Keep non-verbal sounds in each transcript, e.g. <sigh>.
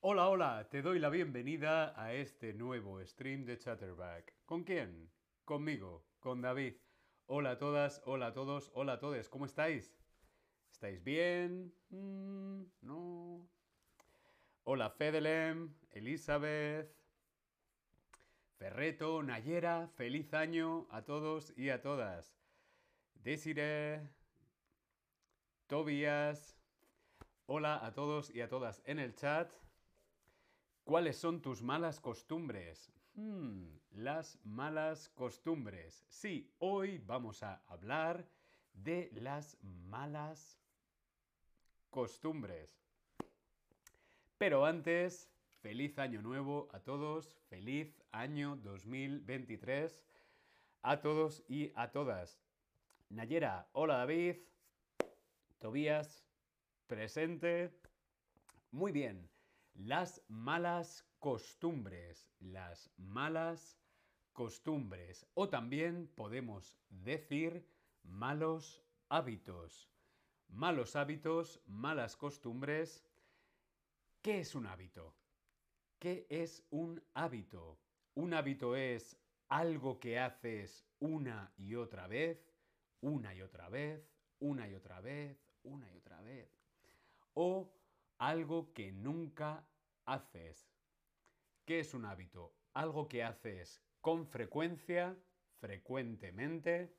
Hola, hola, te doy la bienvenida a este nuevo stream de Chatterback. ¿Con quién? Conmigo, con David. Hola a todas, hola a todos, hola a todos, ¿cómo estáis? ¿Estáis bien? Mm, ¿No? Hola Fedelem, Elizabeth, Ferreto, Nayera, feliz año a todos y a todas. Desire, Tobias, hola a todos y a todas en el chat. ¿Cuáles son tus malas costumbres? Hmm, las malas costumbres. Sí, hoy vamos a hablar de las malas costumbres. Pero antes, feliz año nuevo a todos, feliz año 2023 a todos y a todas. Nayera, hola David, Tobías, presente. Muy bien, las malas costumbres, las malas costumbres. O también podemos decir malos hábitos. Malos hábitos, malas costumbres. ¿Qué es un hábito? ¿Qué es un hábito? Un hábito es algo que haces una y otra vez, una y otra vez, una y otra vez, una y otra vez. O algo que nunca haces. ¿Qué es un hábito? Algo que haces con frecuencia, frecuentemente,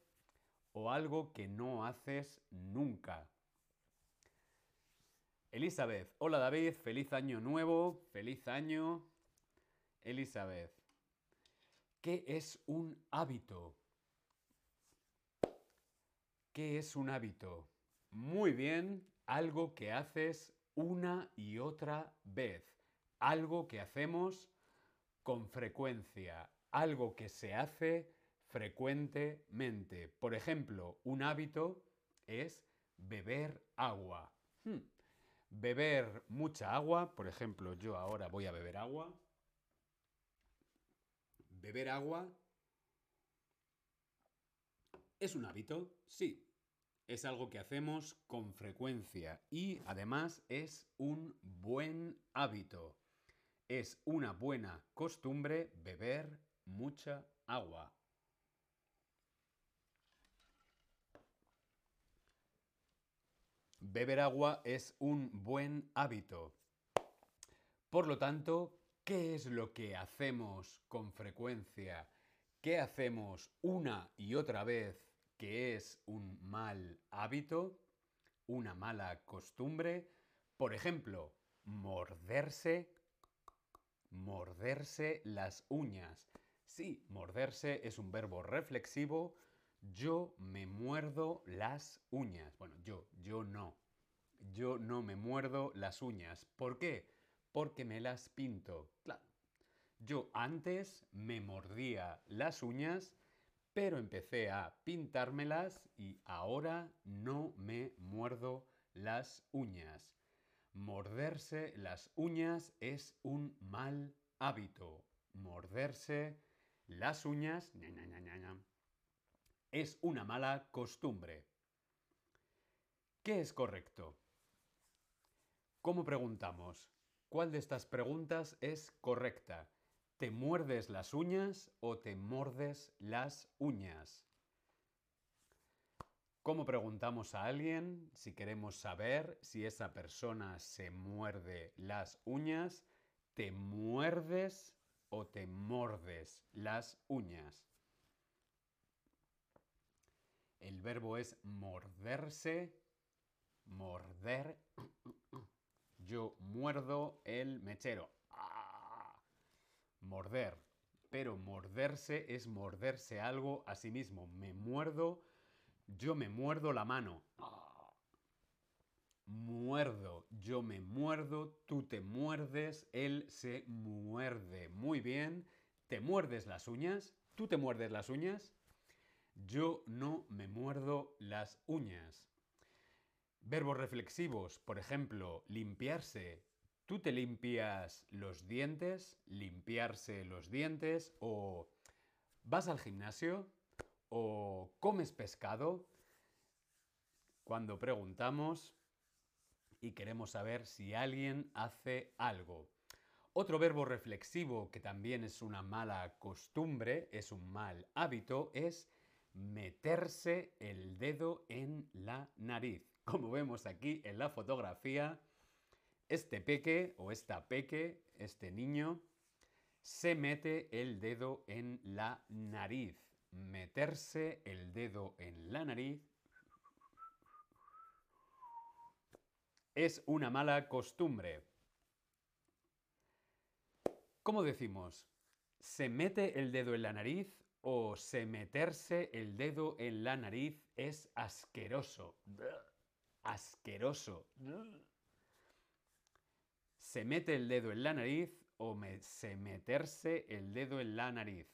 o algo que no haces nunca. Elizabeth, hola David, feliz año nuevo, feliz año. Elizabeth, ¿qué es un hábito? ¿Qué es un hábito? Muy bien, algo que haces una y otra vez. Algo que hacemos con frecuencia. Algo que se hace frecuentemente. Por ejemplo, un hábito es beber agua. Hmm. Beber mucha agua, por ejemplo, yo ahora voy a beber agua. Beber agua es un hábito, sí. Es algo que hacemos con frecuencia y además es un buen hábito. Es una buena costumbre beber mucha agua. Beber agua es un buen hábito. Por lo tanto, ¿qué es lo que hacemos con frecuencia? ¿Qué hacemos una y otra vez que es un mal hábito? ¿Una mala costumbre? Por ejemplo, morderse, morderse las uñas. Sí, morderse es un verbo reflexivo yo me muerdo las uñas. Bueno, yo, yo no. Yo no me muerdo las uñas. ¿Por qué? Porque me las pinto. Yo antes me mordía las uñas, pero empecé a pintármelas y ahora no me muerdo las uñas. Morderse las uñas es un mal hábito. Morderse las uñas es una mala costumbre. ¿Qué es correcto? ¿Cómo preguntamos? ¿Cuál de estas preguntas es correcta? ¿Te muerdes las uñas o te mordes las uñas? ¿Cómo preguntamos a alguien si queremos saber si esa persona se muerde las uñas? ¿Te muerdes o te mordes las uñas? El verbo es morderse, morder. Yo muerdo el mechero. ¡Ah! Morder. Pero morderse es morderse algo a sí mismo. Me muerdo, yo me muerdo la mano. Muerdo, yo me muerdo, tú te muerdes, él se muerde. Muy bien. ¿Te muerdes las uñas? ¿Tú te muerdes las uñas? Yo no me muerdo las uñas. Verbos reflexivos, por ejemplo, limpiarse. ¿Tú te limpias los dientes? ¿Limpiarse los dientes? ¿O vas al gimnasio? ¿O comes pescado? Cuando preguntamos y queremos saber si alguien hace algo. Otro verbo reflexivo que también es una mala costumbre, es un mal hábito, es meterse el dedo en la nariz. Como vemos aquí en la fotografía, este peque o esta peque, este niño, se mete el dedo en la nariz. Meterse el dedo en la nariz es una mala costumbre. ¿Cómo decimos? ¿Se mete el dedo en la nariz o se meterse el dedo en la nariz es asqueroso? Asqueroso. ¿Se mete el dedo en la nariz o se meterse el dedo en la nariz?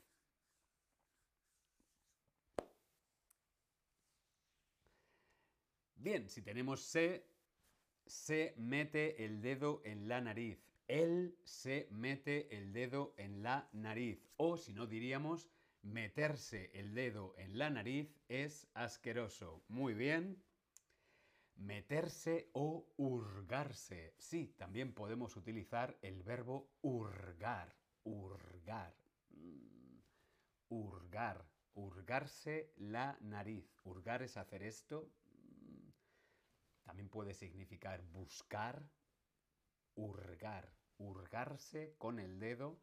Bien, si tenemos se, se mete el dedo en la nariz. Él se mete el dedo en la nariz. O si no diríamos, meterse el dedo en la nariz es asqueroso. Muy bien. Meterse o hurgarse. Sí, también podemos utilizar el verbo hurgar. Hurgar. Mm, hurgar. Hurgarse la nariz. Hurgar es hacer esto. Mm, también puede significar buscar. Hurgar. Hurgarse con el dedo.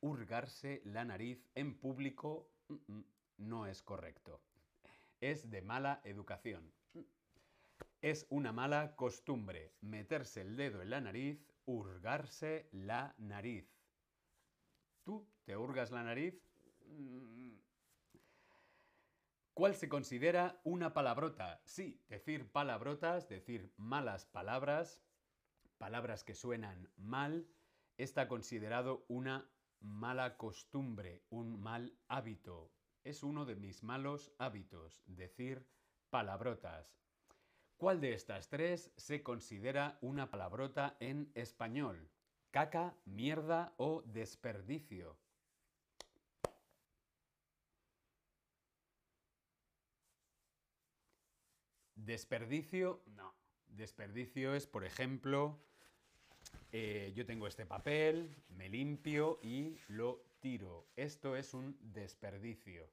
Hurgarse la nariz en público mm, no es correcto. Es de mala educación. Es una mala costumbre meterse el dedo en la nariz, hurgarse la nariz. ¿Tú te hurgas la nariz? Mm. ¿Cuál se considera una palabrota? Sí, decir palabrotas, decir malas palabras, palabras que suenan mal, está considerado una mala costumbre, un mal hábito. Es uno de mis malos hábitos, decir palabrotas. ¿Cuál de estas tres se considera una palabrota en español? ¿Caca, mierda o desperdicio? Desperdicio, no. Desperdicio es, por ejemplo, eh, yo tengo este papel, me limpio y lo tiro. Esto es un desperdicio.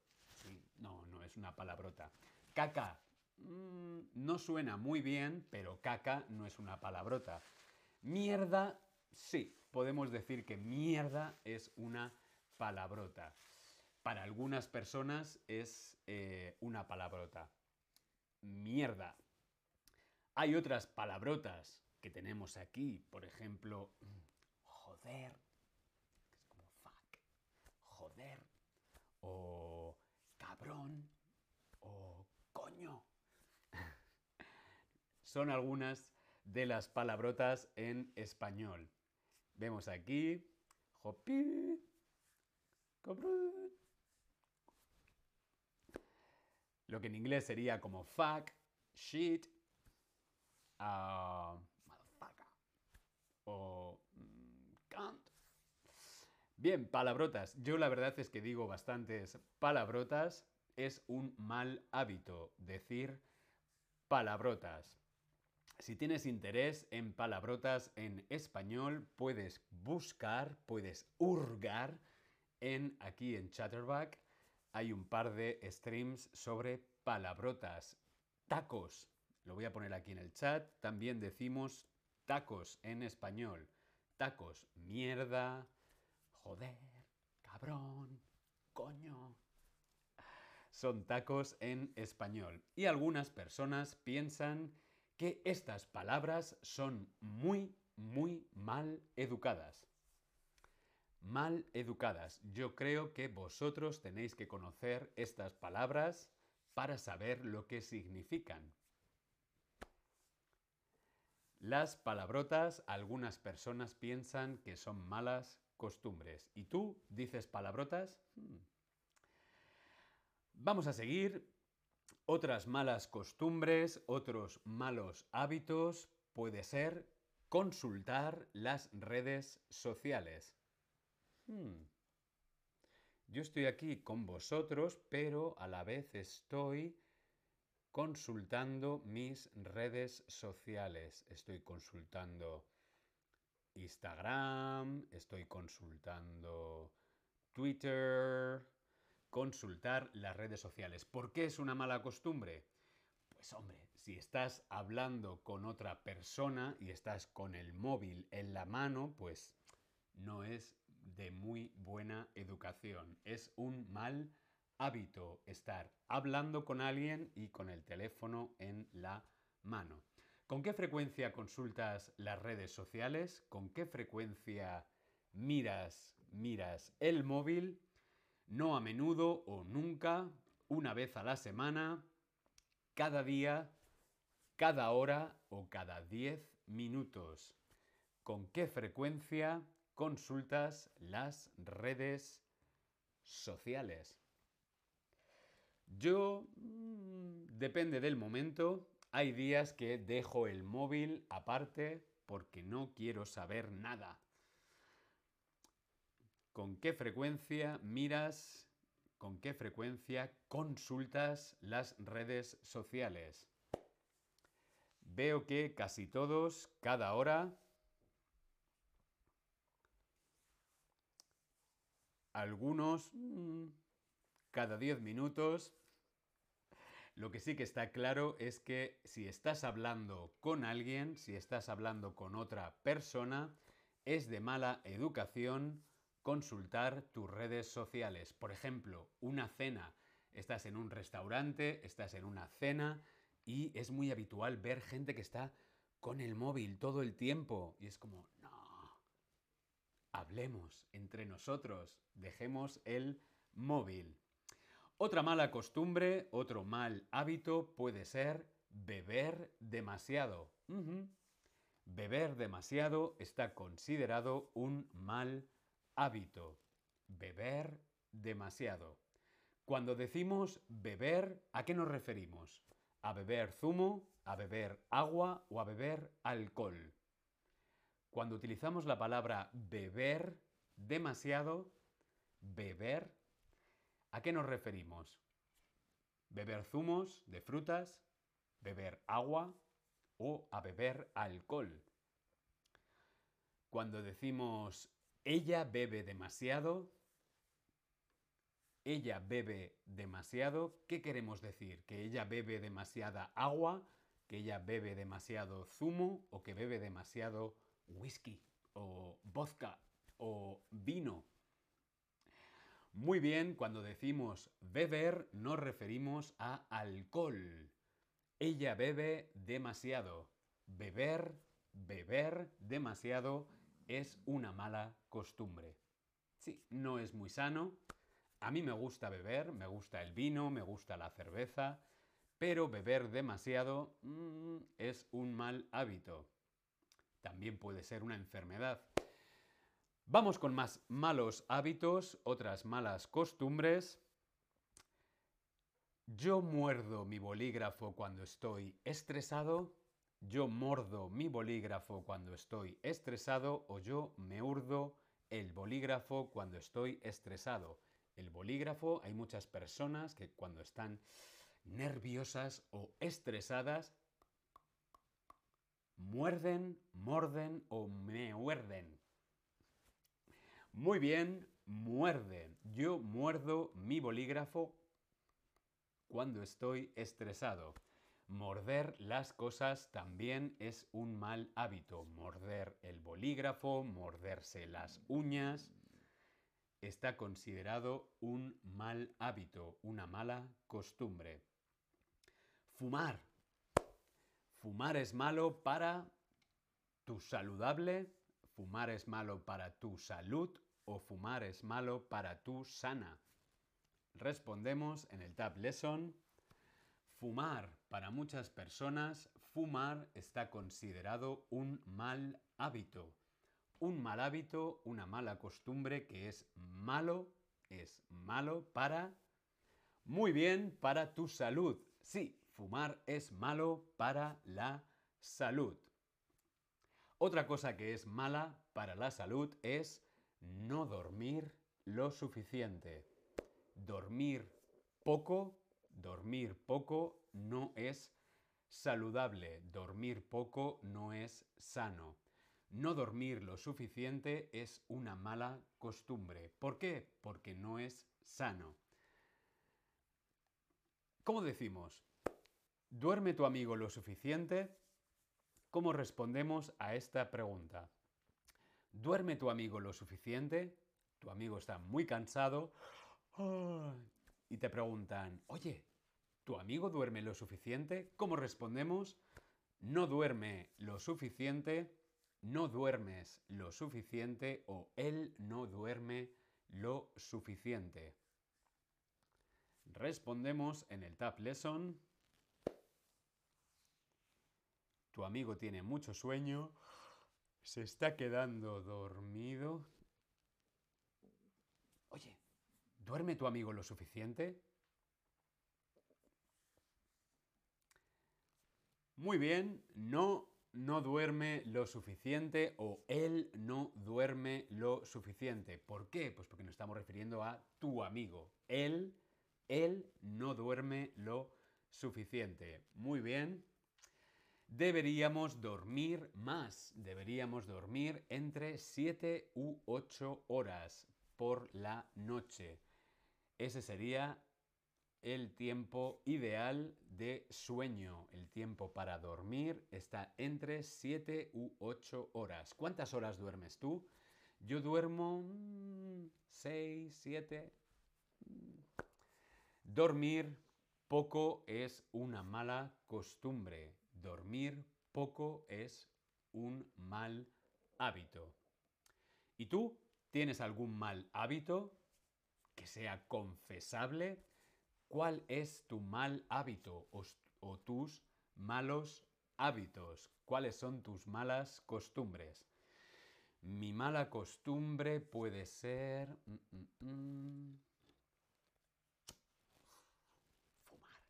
no, no es una palabrota. Caca, Mm, no suena muy bien, pero caca no es una palabrota. Mierda, sí, podemos decir que mierda es una palabrota. Para algunas personas es eh, una palabrota. Mierda. Hay otras palabrotas que tenemos aquí, por ejemplo, joder, es como fuck, joder, o cabrón, o coño son algunas de las palabrotas en español. Vemos aquí, hopi, lo que en inglés sería como fuck, shit, uh, o mm, can't. Bien, palabrotas. Yo la verdad es que digo bastantes palabrotas. Es un mal hábito decir palabrotas. Si tienes interés en palabrotas en español, puedes buscar, puedes hurgar en aquí en Chatterback. Hay un par de streams sobre palabrotas. Tacos. Lo voy a poner aquí en el chat. También decimos tacos en español. Tacos. Mierda. Joder. Cabrón. Coño. Son tacos en español. Y algunas personas piensan que estas palabras son muy, muy mal educadas. Mal educadas. Yo creo que vosotros tenéis que conocer estas palabras para saber lo que significan. Las palabrotas, algunas personas piensan que son malas costumbres. ¿Y tú dices palabrotas? Hmm. Vamos a seguir otras malas costumbres, otros malos hábitos, puede ser Consultar las redes sociales. Hmm. Yo estoy aquí con vosotros, pero a la vez estoy consultando mis redes sociales. Estoy consultando Instagram, estoy consultando Twitter, consultar las redes sociales. ¿Por qué es una mala costumbre? Pues hombre, si estás hablando con otra persona y estás con el móvil en la mano, pues no es de muy buena educación. Es un mal hábito estar hablando con alguien y con el teléfono en la mano. ¿Con qué frecuencia consultas las redes sociales? ¿Con qué frecuencia miras, miras el móvil? No a menudo o nunca, una vez a la semana, cada día, cada hora o cada 10 minutos. ¿Con qué frecuencia consultas las redes sociales? Yo, mm, depende del momento, hay días que dejo el móvil aparte porque no quiero saber nada. ¿Con qué frecuencia miras, con qué frecuencia consultas las redes sociales? Veo que casi todos, cada hora, algunos mm, cada 10 minutos. Lo que sí que está claro es que si estás hablando con alguien, si estás hablando con otra persona, es de mala educación consultar tus redes sociales. Por ejemplo, una cena. Estás en un restaurante, estás en una cena y es muy habitual ver gente que está con el móvil todo el tiempo. Y es como, no, hablemos entre nosotros, dejemos el móvil. Otra mala costumbre, otro mal hábito puede ser beber demasiado. Beber demasiado está considerado un mal hábito. Beber demasiado. Cuando decimos beber, ¿a qué nos referimos? ¿A beber zumo, a beber agua o a beber alcohol? Cuando utilizamos la palabra beber demasiado, beber ¿A qué nos referimos? ¿Beber zumos de frutas? ¿Beber agua? ¿O a beber alcohol? Cuando decimos ella bebe demasiado, ella bebe demasiado, ¿qué queremos decir? ¿Que ella bebe demasiada agua? ¿Que ella bebe demasiado zumo? ¿O que bebe demasiado whisky? ¿O vodka? ¿O vino? Muy bien, cuando decimos beber nos referimos a alcohol. Ella bebe demasiado. Beber, beber demasiado es una mala costumbre. Sí, no es muy sano. A mí me gusta beber, me gusta el vino, me gusta la cerveza, pero beber demasiado mm, es un mal hábito. También puede ser una enfermedad. Vamos con más malos hábitos, otras malas costumbres. Yo muerdo mi bolígrafo cuando estoy estresado. Yo mordo mi bolígrafo cuando estoy estresado o yo me urdo el bolígrafo cuando estoy estresado. El bolígrafo, hay muchas personas que cuando están nerviosas o estresadas, muerden, morden o me muerden. Muy bien, muerden. Yo muerdo mi bolígrafo cuando estoy estresado. Morder las cosas también es un mal hábito. Morder el bolígrafo, morderse las uñas, está considerado un mal hábito, una mala costumbre. Fumar. Fumar es malo para tu saludable, fumar es malo para tu salud o fumar es malo para tu sana? Respondemos en el Tab Lesson. Fumar. Para muchas personas, fumar está considerado un mal hábito. Un mal hábito, una mala costumbre que es malo, es malo para... Muy bien, para tu salud. Sí, fumar es malo para la salud. Otra cosa que es mala para la salud es no dormir lo suficiente. Dormir poco, dormir poco no es saludable, dormir poco no es sano. No dormir lo suficiente es una mala costumbre. ¿Por qué? Porque no es sano. ¿Cómo decimos? ¿Duerme tu amigo lo suficiente? ¿Cómo respondemos a esta pregunta? ¿Duerme tu amigo lo suficiente? Tu amigo está muy cansado <gasps> y te preguntan, oye, ¿tu amigo duerme lo suficiente? ¿Cómo respondemos? No duerme lo suficiente, no duermes lo suficiente o él no duerme lo suficiente. Respondemos en el Tab Lesson. Tu amigo tiene mucho sueño, se está quedando dormido. Oye, ¿duerme tu amigo lo suficiente? Muy bien, no, no duerme lo suficiente o él no duerme lo suficiente. ¿Por qué? Pues porque nos estamos refiriendo a tu amigo. Él, él no duerme lo suficiente. Muy bien. Deberíamos dormir más. Deberíamos dormir entre 7 u 8 horas por la noche. Ese sería el tiempo ideal de sueño. El tiempo para dormir está entre 7 u 8 horas. ¿Cuántas horas duermes tú? Yo duermo 6, mm, 7. Dormir poco es una mala costumbre. Dormir poco es un mal hábito. ¿Y tú tienes algún mal hábito que sea confesable? ¿Cuál es tu mal hábito o, tus malos hábitos? ¿Cuáles son tus malas costumbres? Mi mala costumbre puede ser... Mm, mm, mm, fumar.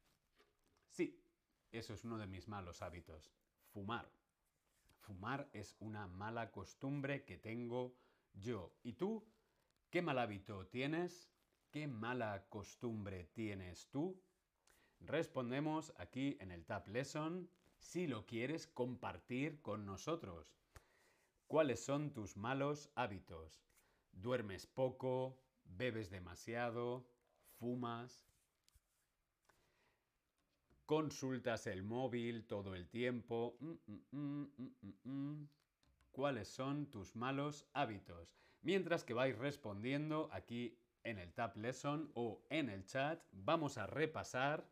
Sí, eso es uno de mis malos hábitos. Fumar. Fumar es una mala costumbre que tengo yo. ¿Y tú? ¿Qué mal hábito tienes? ¿Qué mala costumbre tienes tú? Respondemos aquí en el Tab Lesson si lo quieres compartir con nosotros. ¿Cuáles son tus malos hábitos? ¿Duermes poco? ¿Bebes demasiado? ¿Fumas? ¿Consultas el móvil todo el tiempo? Mm, mm, mm, ¿Cuáles son tus malos hábitos? Mientras que vais respondiendo aquí en el Tab Lesson o en el chat, vamos a repasar,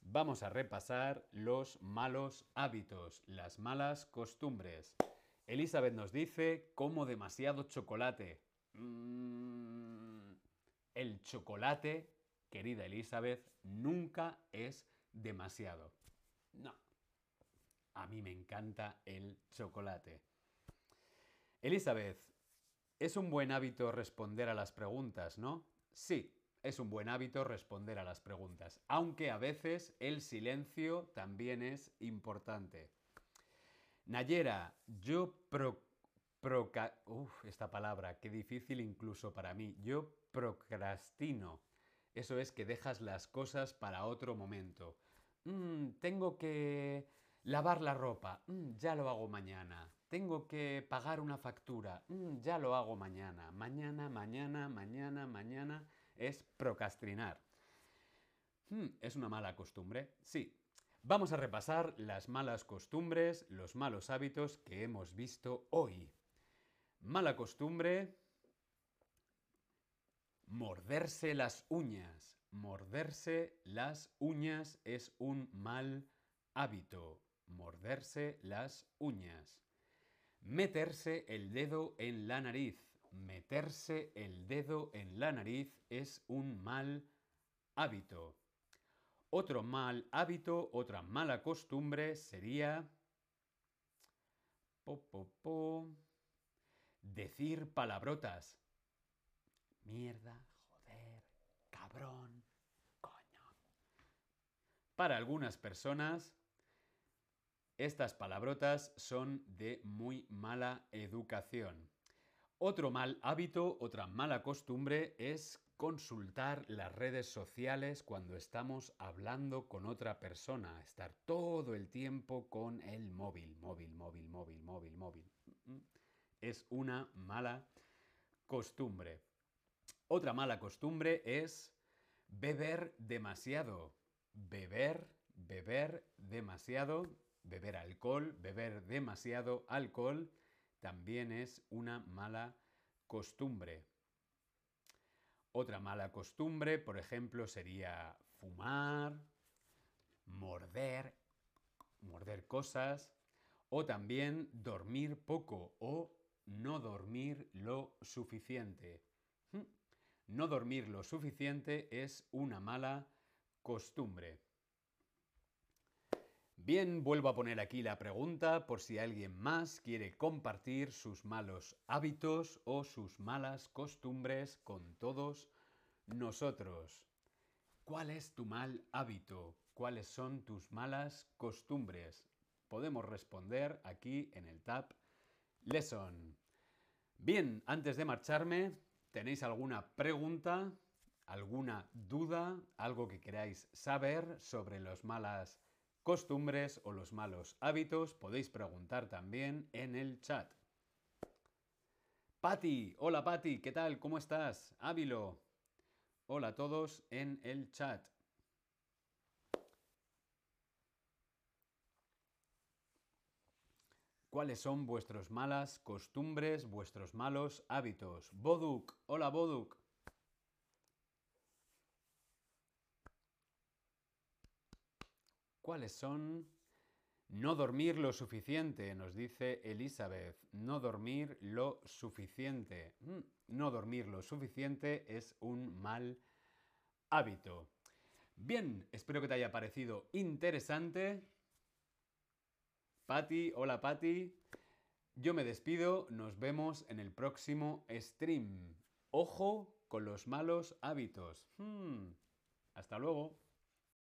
vamos a repasar los malos hábitos, las malas costumbres. Elizabeth nos dice, como demasiado chocolate. Mm, el chocolate, querida Elizabeth, nunca es demasiado. No. A mí me encanta el chocolate. Elizabeth, es un buen hábito responder a las preguntas, ¿no? Sí, es un buen hábito responder a las preguntas, aunque a veces el silencio también es importante. Nayera, yo pro, Uf, esta palabra, qué difícil incluso para mí. Yo procrastino. Eso es que dejas las cosas para otro momento. Mm, tengo que lavar la ropa. Mm, ya lo hago mañana. Tengo que pagar una factura. Mm, ya lo hago mañana. Mañana, mañana, mañana, mañana. Es procrastinar. Hmm, ¿Es una mala costumbre? Sí. Vamos a repasar las malas costumbres, los malos hábitos que hemos visto hoy. Mala costumbre. Morderse las uñas. Morderse las uñas es un mal hábito. Morderse las uñas. Meterse el dedo en la nariz. Meterse el dedo en la nariz es un mal hábito. Otro mal hábito, otra mala costumbre sería decir palabrotas. Mierda, joder, cabrón, coño. Para algunas personas Estas palabrotas son de muy mala educación. Otro mal hábito, otra mala costumbre es consultar las redes sociales cuando estamos hablando con otra persona, estar todo el tiempo con el móvil, móvil, móvil, móvil, móvil, móvil. Es una mala costumbre. Otra mala costumbre es beber demasiado. Beber, beber demasiado, beber alcohol, beber demasiado alcohol también es una mala costumbre. Otra mala costumbre, por ejemplo, sería fumar, morder, morder cosas, o también dormir poco o no dormir lo suficiente. Hmm. No dormir lo suficiente es una mala costumbre. Bien, vuelvo a poner aquí la pregunta por si alguien más quiere compartir sus malos hábitos o sus malas costumbres con todos nosotros. ¿Cuál es tu mal hábito? ¿Cuáles son tus malas costumbres? Podemos responder aquí en el tab Lesson. Bien, antes de marcharme, ¿tenéis alguna pregunta, alguna duda, algo que queráis saber sobre los malas costumbres o los malos hábitos, podéis preguntar también en el chat. Patti, hola Patti, ¿qué tal? ¿Cómo estás? Ávilo, hola a todos en el chat. ¿Cuáles son vuestras malas costumbres, vuestros malos hábitos? Boduk, hola Boduk. ¿Cuáles son? No dormir lo suficiente, nos dice Elizabeth. No dormir lo suficiente. Mm, no dormir lo suficiente es un mal hábito. Bien, espero que te haya parecido interesante. Patti, hola Patti. Yo me despido, nos vemos en el próximo stream. Ojo con los malos hábitos. Hmm, hasta luego.